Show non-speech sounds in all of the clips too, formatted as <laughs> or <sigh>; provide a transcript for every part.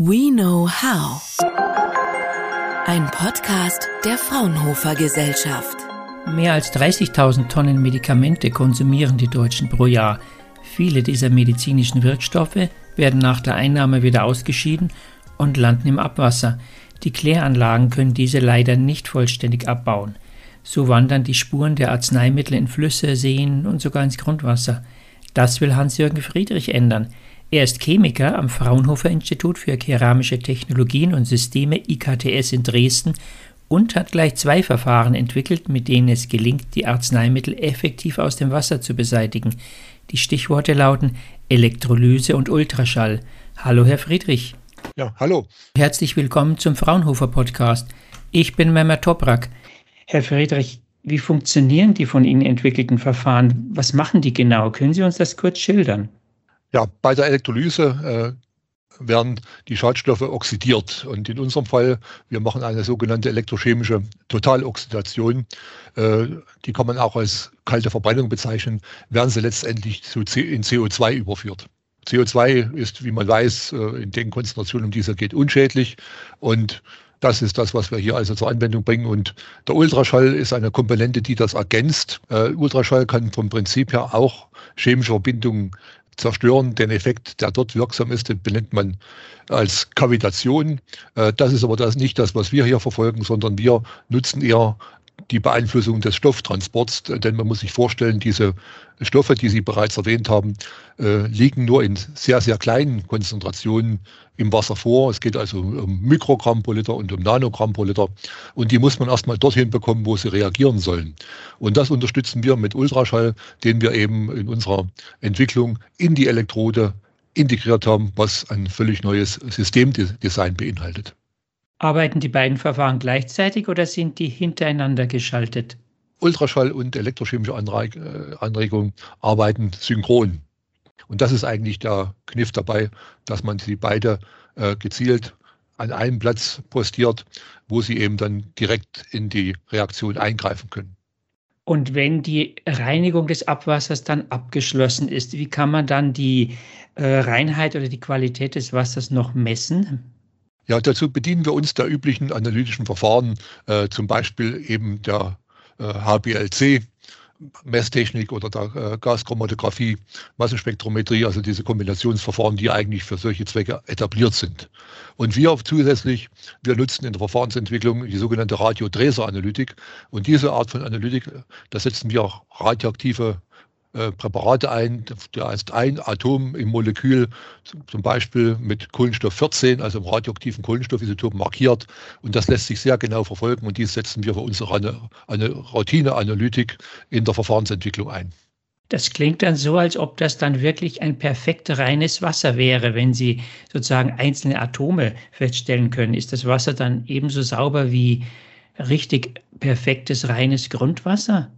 We Know How. Ein Podcast der Fraunhofer Gesellschaft. Mehr als 30.000 Tonnen Medikamente konsumieren die Deutschen pro Jahr. Viele dieser medizinischen Wirkstoffe werden nach der Einnahme wieder ausgeschieden und landen im Abwasser. Die Kläranlagen können diese leider nicht vollständig abbauen. So wandern die Spuren der Arzneimittel in Flüsse, Seen und sogar ins Grundwasser. Das will Hans-Jürgen Friedrich ändern. Er ist Chemiker am Fraunhofer Institut für Keramische Technologien und Systeme IKTS in Dresden und hat gleich zwei Verfahren entwickelt, mit denen es gelingt, die Arzneimittel effektiv aus dem Wasser zu beseitigen. Die Stichworte lauten Elektrolyse und Ultraschall. Hallo, Herr Friedrich. Ja, hallo. Herzlich willkommen zum Fraunhofer Podcast. Ich bin Mehmet Toprak. Herr Friedrich, wie funktionieren die von Ihnen entwickelten Verfahren? Was machen die genau? Können Sie uns das kurz schildern? Ja, bei der Elektrolyse äh, werden die Schadstoffe oxidiert. Und in unserem Fall, wir machen eine sogenannte elektrochemische Totaloxidation. Äh, die kann man auch als kalte Verbrennung bezeichnen, werden sie letztendlich zu C in CO2 überführt. CO2 ist, wie man weiß, äh, in den Konzentrationen, um die es geht, unschädlich. Und das ist das, was wir hier also zur Anwendung bringen. Und der Ultraschall ist eine Komponente, die das ergänzt. Äh, Ultraschall kann vom Prinzip her auch chemische Verbindungen zerstören. Den Effekt, der dort wirksam ist, den benennt man als Kavitation. Äh, das ist aber das nicht das, was wir hier verfolgen, sondern wir nutzen eher die Beeinflussung des Stofftransports, denn man muss sich vorstellen, diese Stoffe, die Sie bereits erwähnt haben, äh, liegen nur in sehr, sehr kleinen Konzentrationen im Wasser vor. Es geht also um Mikrogramm pro Liter und um Nanogramm pro Liter. Und die muss man erstmal dorthin bekommen, wo sie reagieren sollen. Und das unterstützen wir mit Ultraschall, den wir eben in unserer Entwicklung in die Elektrode integriert haben, was ein völlig neues Systemdesign beinhaltet. Arbeiten die beiden Verfahren gleichzeitig oder sind die hintereinander geschaltet? Ultraschall und elektrochemische äh, Anregung arbeiten synchron. Und das ist eigentlich der Kniff dabei, dass man sie beide äh, gezielt an einen Platz postiert, wo sie eben dann direkt in die Reaktion eingreifen können. Und wenn die Reinigung des Abwassers dann abgeschlossen ist, wie kann man dann die äh, Reinheit oder die Qualität des Wassers noch messen? Ja, dazu bedienen wir uns der üblichen analytischen Verfahren, äh, zum Beispiel eben der äh, HBLC. Messtechnik oder der äh, Gaschromatographie, Massenspektrometrie, also diese Kombinationsverfahren, die eigentlich für solche Zwecke etabliert sind. Und wir zusätzlich, wir nutzen in der Verfahrensentwicklung die sogenannte Radiodräseranalytik. Und diese Art von Analytik, da setzen wir auch radioaktive äh, Präparate ein. Da ist ein Atom im Molekül zum Beispiel mit Kohlenstoff 14, also im radioaktiven Kohlenstoffisotop markiert. Und das lässt sich sehr genau verfolgen. Und dies setzen wir für unsere eine, eine Routineanalytik in der Verfahrensentwicklung ein. Das klingt dann so, als ob das dann wirklich ein perfekt reines Wasser wäre, wenn Sie sozusagen einzelne Atome feststellen können. Ist das Wasser dann ebenso sauber wie richtig perfektes reines Grundwasser?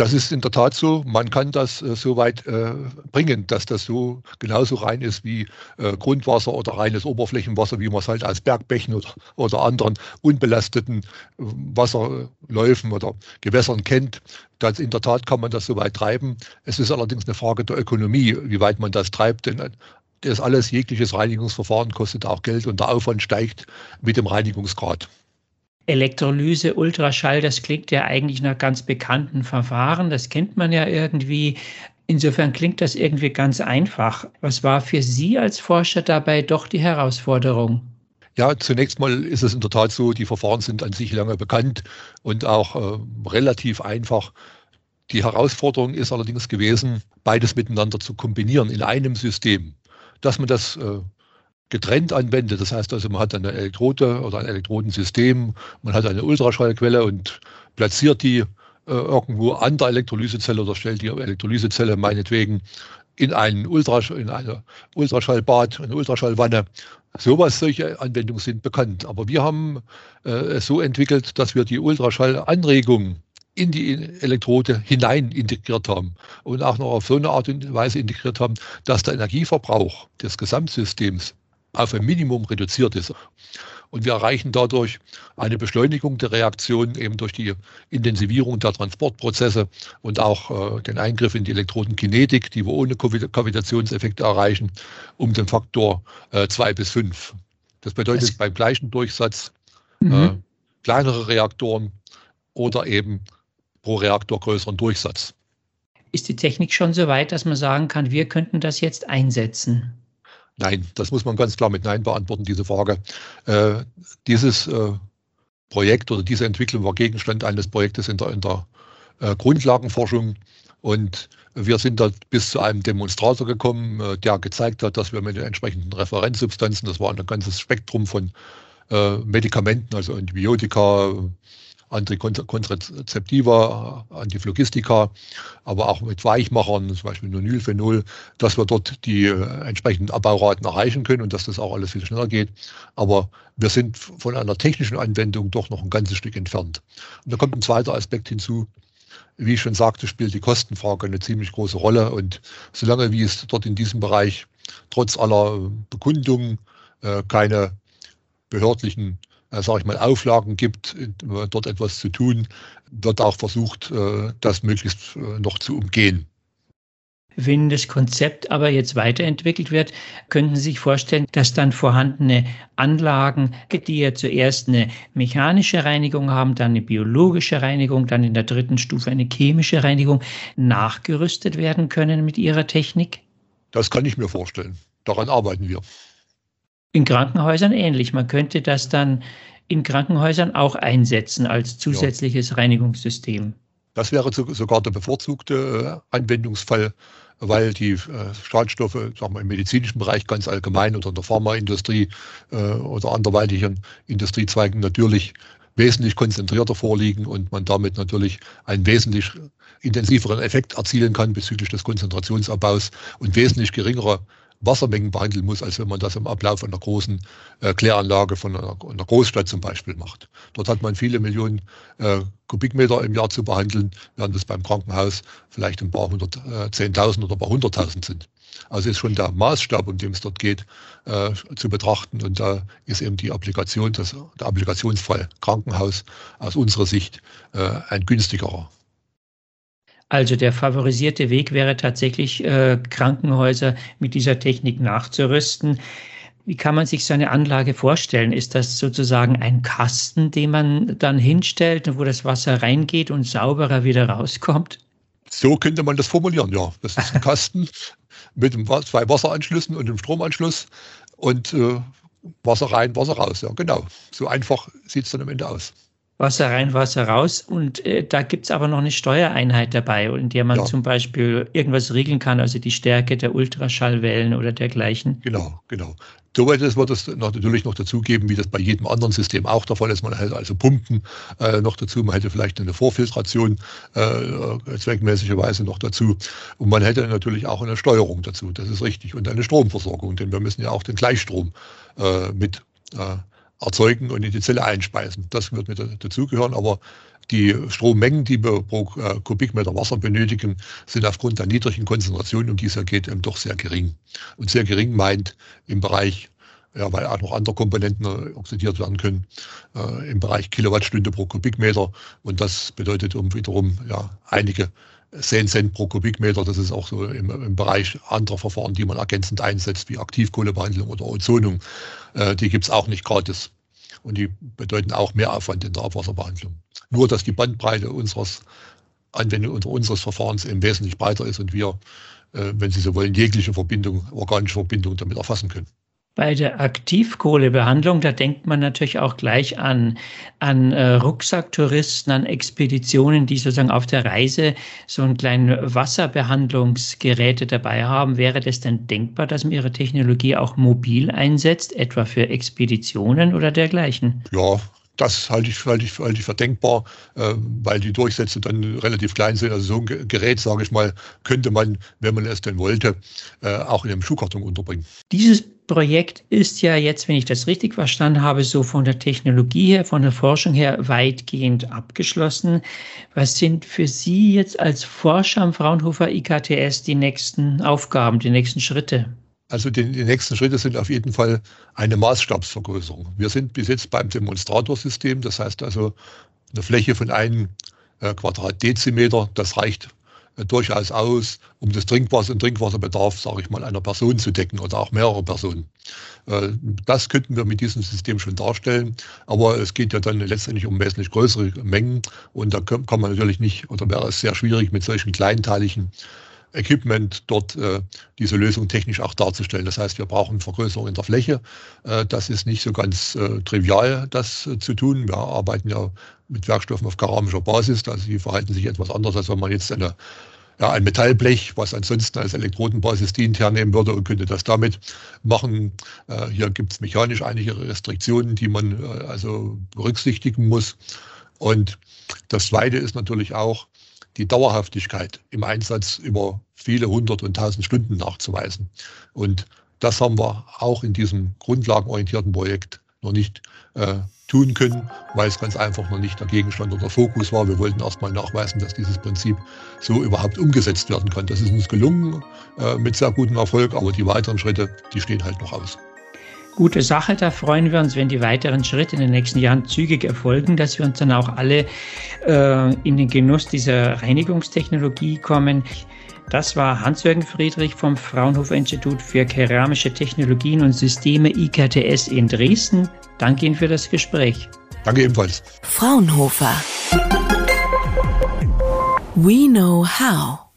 Das ist in der Tat so. Man kann das äh, so weit äh, bringen, dass das so genauso rein ist wie äh, Grundwasser oder reines Oberflächenwasser, wie man es halt aus Bergbächen oder, oder anderen unbelasteten äh, Wasserläufen oder Gewässern kennt. Das, in der Tat kann man das so weit treiben. Es ist allerdings eine Frage der Ökonomie, wie weit man das treibt. Denn das alles, jegliches Reinigungsverfahren kostet auch Geld und der Aufwand steigt mit dem Reinigungsgrad. Elektrolyse, Ultraschall, das klingt ja eigentlich nach ganz bekannten Verfahren. Das kennt man ja irgendwie. Insofern klingt das irgendwie ganz einfach. Was war für Sie als Forscher dabei doch die Herausforderung? Ja, zunächst mal ist es in der Tat so, die Verfahren sind an sich lange bekannt und auch äh, relativ einfach. Die Herausforderung ist allerdings gewesen, beides miteinander zu kombinieren in einem System. Dass man das äh, getrennt anwendet. Das heißt also, man hat eine Elektrode oder ein Elektrodensystem, man hat eine Ultraschallquelle und platziert die äh, irgendwo an der Elektrolysezelle oder stellt die Elektrolysezelle meinetwegen in, einen Ultrasch in eine Ultraschallbad, eine Ultraschallwanne. Sowas, solche Anwendungen sind bekannt. Aber wir haben äh, es so entwickelt, dass wir die Ultraschallanregung in die Elektrode hinein integriert haben und auch noch auf so eine Art und Weise integriert haben, dass der Energieverbrauch des Gesamtsystems auf ein Minimum reduziert ist. Und wir erreichen dadurch eine Beschleunigung der Reaktion eben durch die Intensivierung der Transportprozesse und auch äh, den Eingriff in die Elektrodenkinetik, die wir ohne Kavitationseffekte erreichen, um den Faktor äh, zwei bis fünf. Das bedeutet das beim gleichen Durchsatz mhm. äh, kleinere Reaktoren oder eben pro Reaktor größeren Durchsatz. Ist die Technik schon so weit, dass man sagen kann, wir könnten das jetzt einsetzen? Nein, das muss man ganz klar mit Nein beantworten, diese Frage. Äh, dieses äh, Projekt oder diese Entwicklung war Gegenstand eines Projektes in der, in der äh, Grundlagenforschung. Und wir sind da bis zu einem Demonstrator gekommen, äh, der gezeigt hat, dass wir mit den entsprechenden Referenzsubstanzen, das war ein ganzes Spektrum von äh, Medikamenten, also Antibiotika, Antikontrazeptiva, Antiphlogistika, aber auch mit Weichmachern, zum Beispiel Nonylphenol, dass wir dort die äh, entsprechenden Abbauraten erreichen können und dass das auch alles viel schneller geht. Aber wir sind von einer technischen Anwendung doch noch ein ganzes Stück entfernt. Und da kommt ein zweiter Aspekt hinzu. Wie ich schon sagte, spielt die Kostenfrage eine ziemlich große Rolle. Und solange wie es dort in diesem Bereich trotz aller Bekundungen äh, keine behördlichen äh, sage ich mal, Auflagen gibt, dort etwas zu tun, wird auch versucht, äh, das möglichst äh, noch zu umgehen. Wenn das Konzept aber jetzt weiterentwickelt wird, könnten Sie sich vorstellen, dass dann vorhandene Anlagen, die ja zuerst eine mechanische Reinigung haben, dann eine biologische Reinigung, dann in der dritten Stufe eine chemische Reinigung, nachgerüstet werden können mit Ihrer Technik? Das kann ich mir vorstellen. Daran arbeiten wir. In Krankenhäusern ähnlich. Man könnte das dann in Krankenhäusern auch einsetzen als zusätzliches ja. Reinigungssystem. Das wäre sogar der bevorzugte äh, Anwendungsfall, weil die äh, Schadstoffe sagen wir, im medizinischen Bereich ganz allgemein oder in der Pharmaindustrie äh, oder anderweitigen Industriezweigen natürlich wesentlich konzentrierter vorliegen und man damit natürlich einen wesentlich intensiveren Effekt erzielen kann bezüglich des Konzentrationsabbaus und wesentlich geringere Wassermengen behandeln muss, als wenn man das im Ablauf einer großen äh, Kläranlage von einer, einer, Großstadt zum Beispiel macht. Dort hat man viele Millionen äh, Kubikmeter im Jahr zu behandeln, während es beim Krankenhaus vielleicht ein paar hundert, äh, zehntausend oder ein paar hunderttausend sind. Also ist schon der Maßstab, um den es dort geht, äh, zu betrachten. Und da ist eben die Applikation, das, der Applikationsfall Krankenhaus aus unserer Sicht äh, ein günstigerer. Also der favorisierte Weg wäre tatsächlich, äh, Krankenhäuser mit dieser Technik nachzurüsten. Wie kann man sich so eine Anlage vorstellen? Ist das sozusagen ein Kasten, den man dann hinstellt, wo das Wasser reingeht und sauberer wieder rauskommt? So könnte man das formulieren, ja. Das ist ein Kasten <laughs> mit zwei Wasseranschlüssen und einem Stromanschluss und äh, Wasser rein, Wasser raus. Ja, genau. So einfach sieht es dann am Ende aus. Wasser rein, Wasser raus. Und äh, da es aber noch eine Steuereinheit dabei, in der man ja. zum Beispiel irgendwas regeln kann, also die Stärke der Ultraschallwellen oder dergleichen. Genau, genau. Soweit wird es natürlich noch dazugeben, wie das bei jedem anderen System auch der Fall ist. Man hätte also Pumpen äh, noch dazu, man hätte vielleicht eine Vorfiltration äh, zweckmäßigerweise noch dazu. Und man hätte natürlich auch eine Steuerung dazu, das ist richtig. Und eine Stromversorgung, denn wir müssen ja auch den Gleichstrom äh, mit äh, erzeugen und in die Zelle einspeisen. Das wird mit dazugehören, aber die Strommengen, die wir pro äh, Kubikmeter Wasser benötigen, sind aufgrund der niedrigen Konzentration, um die es ja geht, eben doch sehr gering. Und sehr gering meint im Bereich, ja, weil auch noch andere Komponenten äh, oxidiert werden können, äh, im Bereich Kilowattstunde pro Kubikmeter. Und das bedeutet um wiederum ja, einige 10 Cent pro Kubikmeter. Das ist auch so im, im, Bereich anderer Verfahren, die man ergänzend einsetzt, wie Aktivkohlebehandlung oder Ozonung. Äh, die gibt es auch nicht gratis. Und die bedeuten auch mehr Aufwand in der Abwasserbehandlung. Nur, dass die Bandbreite unseres Anwendung unseres Verfahrens eben wesentlich breiter ist und wir, äh, wenn Sie so wollen, jegliche Verbindung, organische Verbindung damit erfassen können. Bei der Aktivkohlebehandlung, da denkt man natürlich auch gleich an, an äh, Rucksacktouristen, an Expeditionen, die sozusagen auf der Reise so ein kleines Wasserbehandlungsgeräte dabei haben. Wäre das denn denkbar, dass man Ihre Technologie auch mobil einsetzt, etwa für Expeditionen oder dergleichen? Ja, das halte ich, halte ich, halte ich für denkbar, äh, weil die Durchsätze dann relativ klein sind. Also so ein Gerät, sage ich mal, könnte man, wenn man es denn wollte, äh, auch in einem Schuhkarton unterbringen. Dieses Projekt ist ja jetzt, wenn ich das richtig verstanden habe, so von der Technologie her, von der Forschung her weitgehend abgeschlossen. Was sind für Sie jetzt als Forscher am Fraunhofer IKTS die nächsten Aufgaben, die nächsten Schritte? Also die, die, nächsten Schritte sind auf jeden Fall eine Maßstabsvergrößerung. Wir sind bis jetzt beim Demonstratorsystem, das heißt also eine Fläche von einem äh, Quadratdezimeter, das reicht äh, durchaus aus, um das Trinkwasser und Trinkwasserbedarf, sage ich mal, einer Person zu decken oder auch mehrerer Personen. Äh, das könnten wir mit diesem System schon darstellen, aber es geht ja dann letztendlich um wesentlich größere Mengen und da kann man natürlich nicht oder wäre es sehr schwierig mit solchen kleinteiligen Equipment dort äh, diese Lösung technisch auch darzustellen. Das heißt, wir brauchen Vergrößerung in der Fläche. Äh, das ist nicht so ganz äh, trivial, das äh, zu tun. Wir arbeiten ja mit Werkstoffen auf keramischer Basis. Also die verhalten sich etwas anders, als wenn man jetzt eine, ja, ein Metallblech, was ansonsten als Elektrodenbasis dient, hernehmen würde und könnte das damit machen. Äh, hier gibt es mechanisch einige Restriktionen, die man äh, also berücksichtigen muss. Und das Zweite ist natürlich auch, die Dauerhaftigkeit im Einsatz über viele hundert und tausend Stunden nachzuweisen. Und das haben wir auch in diesem grundlagenorientierten Projekt noch nicht äh, tun können, weil es ganz einfach noch nicht der Gegenstand oder Fokus war. Wir wollten erstmal nachweisen, dass dieses Prinzip so überhaupt umgesetzt werden kann. Das ist uns gelungen äh, mit sehr gutem Erfolg, aber die weiteren Schritte, die stehen halt noch aus gute Sache. Da freuen wir uns, wenn die weiteren Schritte in den nächsten Jahren zügig erfolgen, dass wir uns dann auch alle äh, in den Genuss dieser Reinigungstechnologie kommen. Das war Hans-Jürgen Friedrich vom Fraunhofer Institut für Keramische Technologien und Systeme IKTS in Dresden. Danke Ihnen für das Gespräch. Danke ebenfalls. Fraunhofer. We know how.